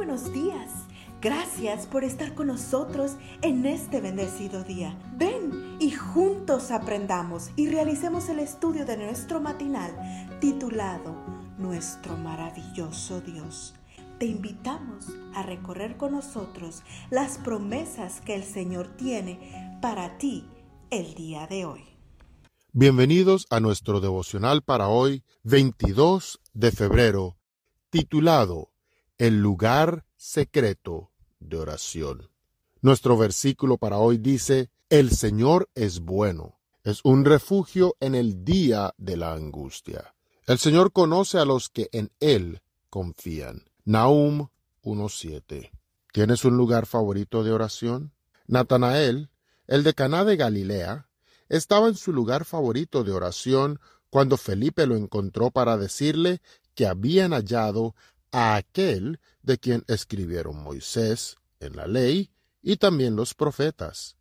buenos días. Gracias por estar con nosotros en este bendecido día. Ven y juntos aprendamos y realicemos el estudio de nuestro matinal titulado Nuestro maravilloso Dios. Te invitamos a recorrer con nosotros las promesas que el Señor tiene para ti el día de hoy. Bienvenidos a nuestro devocional para hoy, 22 de febrero, titulado El lugar secreto de oración. Nuestro versículo para hoy dice, El Señor es bueno, es un refugio en el día de la angustia. El Señor conoce a los que en Él confían. Nahum 1.7. ¿Tienes un lugar favorito de oración? Natanael, el de Caná de Galilea, estaba en su lugar favorito de oración cuando Felipe lo encontró para decirle que habían hallado a aquel de quien escribieron Moisés en la ley y también los profetas,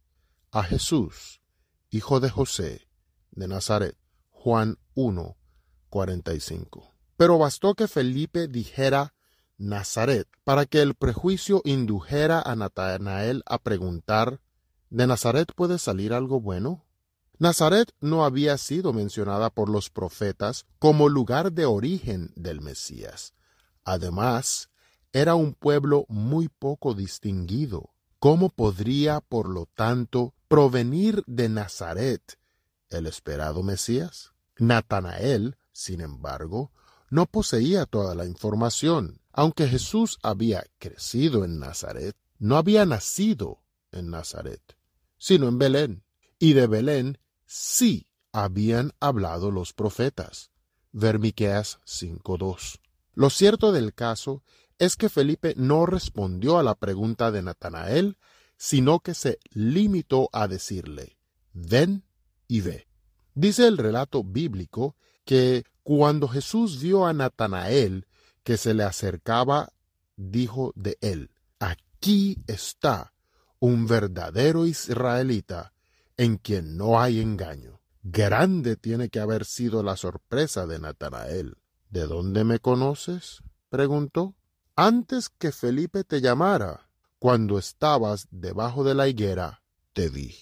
a Jesús, hijo de José, de Nazaret. Juan 1, 45. Pero bastó que Felipe dijera Nazaret para que el prejuicio indujera a Natanael a preguntar ¿De Nazaret puede salir algo bueno? Nazaret no había sido mencionada por los profetas como lugar de origen del Mesías. Además, era un pueblo muy poco distinguido. ¿Cómo podría, por lo tanto, provenir de Nazaret el esperado Mesías? Natanael, sin embargo, no poseía toda la información. Aunque Jesús había crecido en Nazaret, no había nacido en Nazaret, sino en Belén. Y de Belén sí habían hablado los profetas. Ver 5.2. Lo cierto del caso es que Felipe no respondió a la pregunta de Natanael, sino que se limitó a decirle, ven y ve. Dice el relato bíblico que cuando Jesús vio a Natanael que se le acercaba, dijo de él, aquí está un verdadero israelita en quien no hay engaño. Grande tiene que haber sido la sorpresa de Natanael. ¿De dónde me conoces? preguntó. Antes que Felipe te llamara, cuando estabas debajo de la higuera, te vi.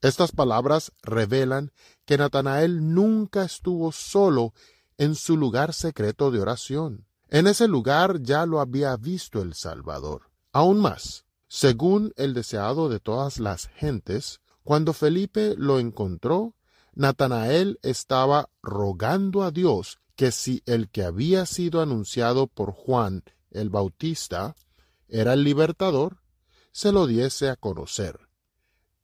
Estas palabras revelan que Natanael nunca estuvo solo en su lugar secreto de oración. En ese lugar ya lo había visto el Salvador. Aún más, según el deseado de todas las gentes, cuando Felipe lo encontró, Natanael estaba rogando a Dios que si el que había sido anunciado por Juan el Bautista era el libertador, se lo diese a conocer.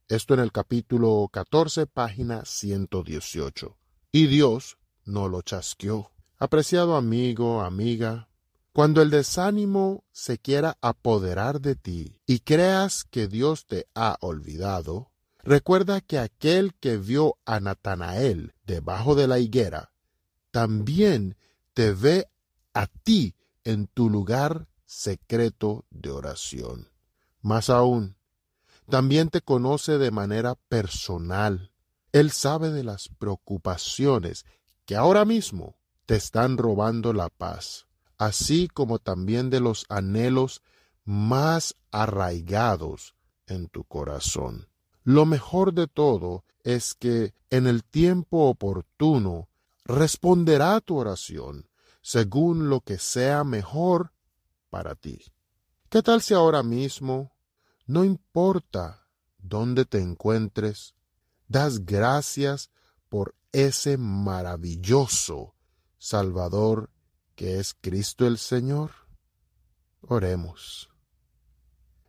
Esto en el capítulo 14, página 118. Y Dios no lo chasqueó. Apreciado amigo, amiga, cuando el desánimo se quiera apoderar de ti y creas que Dios te ha olvidado, Recuerda que aquel que vio a Natanael debajo de la higuera, también te ve a ti en tu lugar secreto de oración. Más aún, también te conoce de manera personal. Él sabe de las preocupaciones que ahora mismo te están robando la paz, así como también de los anhelos más arraigados en tu corazón. Lo mejor de todo es que en el tiempo oportuno responderá tu oración según lo que sea mejor para ti. ¿Qué tal si ahora mismo, no importa dónde te encuentres, das gracias por ese maravilloso Salvador que es Cristo el Señor? Oremos.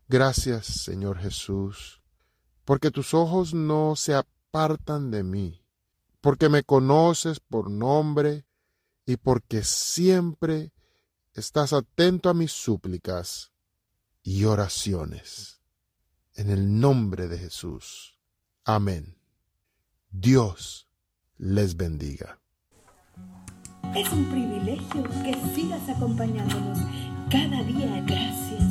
Gracias, Señor Jesús porque tus ojos no se apartan de mí, porque me conoces por nombre y porque siempre estás atento a mis súplicas y oraciones. En el nombre de Jesús. Amén. Dios les bendiga. Es un privilegio que sigas acompañándonos cada día. Gracias.